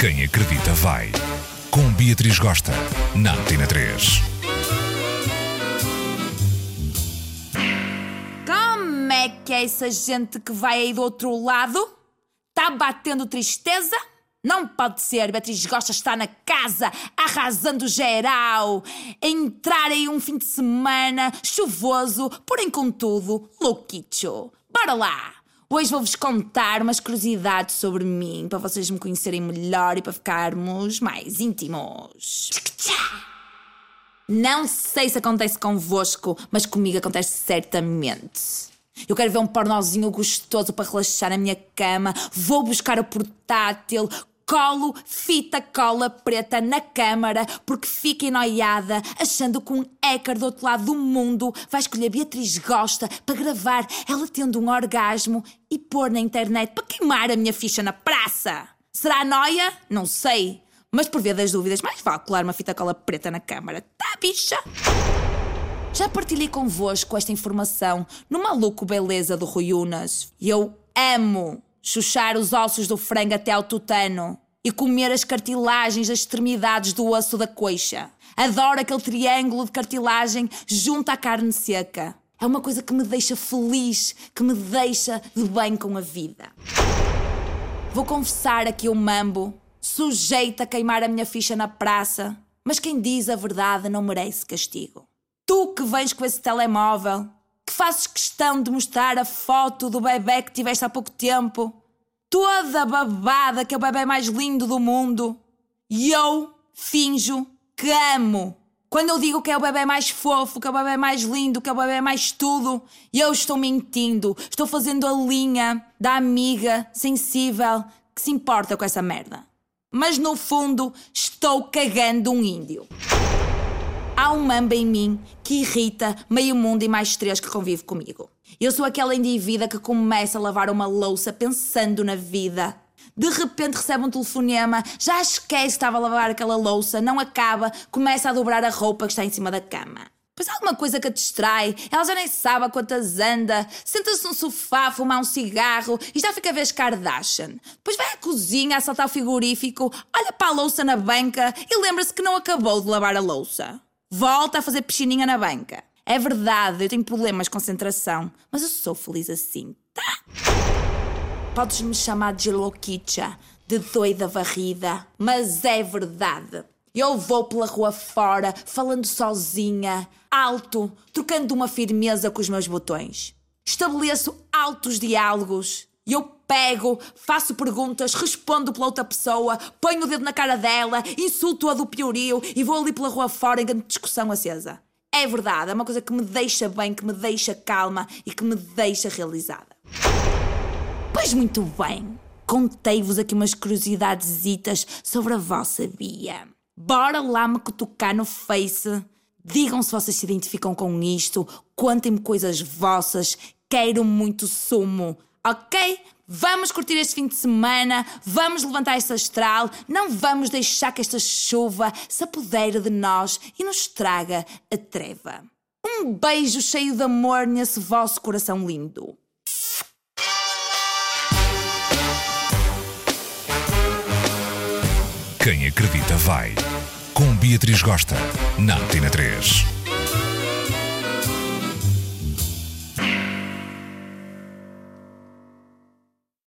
Quem acredita vai. Com Beatriz Gosta, na Antena 3. Como é que é essa gente que vai aí do outro lado? Tá batendo tristeza? Não pode ser, Beatriz Gosta está na casa, arrasando geral. Entrar aí um fim de semana chuvoso, porém contudo, louquicho. Bora lá! Hoje vou-vos contar umas curiosidades sobre mim, para vocês me conhecerem melhor e para ficarmos mais íntimos. Não sei se acontece convosco, mas comigo acontece certamente. Eu quero ver um pornozinho gostoso para relaxar na minha cama. Vou buscar o portátil, colo fita cola preta na câmara porque fica enoiada achando que um hacker do outro lado do mundo vai escolher Beatriz Gosta para gravar ela tendo um orgasmo e pôr na internet para queimar a minha ficha na praça. Será noia? Não sei. Mas por via das dúvidas, mais vale colar uma fita cola preta na câmara. Tá, bicha? Já partilhei convosco esta informação no maluco beleza do Rui Unas. E eu amo chuchar os ossos do frango até ao tutano e comer as cartilagens das extremidades do osso da coxa. Adoro aquele triângulo de cartilagem junto à carne seca. É uma coisa que me deixa feliz, que me deixa de bem com a vida. Vou confessar aqui o mambo, sujeito a queimar a minha ficha na praça, mas quem diz a verdade não merece castigo. Tu que vens com esse telemóvel, fazes questão de mostrar a foto do bebê que tiveste há pouco tempo, toda babada que é o bebê mais lindo do mundo, e eu finjo que amo. Quando eu digo que é o bebê mais fofo, que é o bebê mais lindo, que é o bebê mais tudo, eu estou mentindo. Estou fazendo a linha da amiga sensível que se importa com essa merda. Mas no fundo, estou cagando um índio. Há um mamba em mim que irrita meio mundo e mais três que convive comigo. Eu sou aquela indivídua que começa a lavar uma louça pensando na vida. De repente recebe um telefonema, já esquece que estava a lavar aquela louça, não acaba, começa a dobrar a roupa que está em cima da cama. Pois alguma coisa que a distrai, ela já nem sabe a quantas anda, senta-se no sofá fumar um cigarro e já fica a ver as Kardashian. Depois vai à cozinha a saltar o frigorífico, olha para a louça na banca e lembra-se que não acabou de lavar a louça. Volta a fazer piscininha na banca. É verdade, eu tenho problemas de concentração, mas eu sou feliz assim, tá? Podes me chamar de louquicha, de doida varrida, mas é verdade. Eu vou pela rua fora, falando sozinha, alto, trocando uma firmeza com os meus botões. Estabeleço altos diálogos. E eu pego, faço perguntas, respondo pela outra pessoa, ponho o dedo na cara dela, insulto-a do piorio e vou ali pela rua fora em grande discussão acesa. É verdade, é uma coisa que me deixa bem, que me deixa calma e que me deixa realizada. Pois muito bem, contei-vos aqui umas curiosidades sobre a vossa Bia. Bora lá me cutucar no Face. Digam se vocês se identificam com isto, contem-me coisas vossas, quero muito sumo, ok? Vamos curtir este fim de semana, vamos levantar esta astral, não vamos deixar que esta chuva se apodere de nós e nos traga a treva. Um beijo cheio de amor nesse vosso coração lindo. Quem acredita vai. Com Beatriz Gosta, na Antena 3.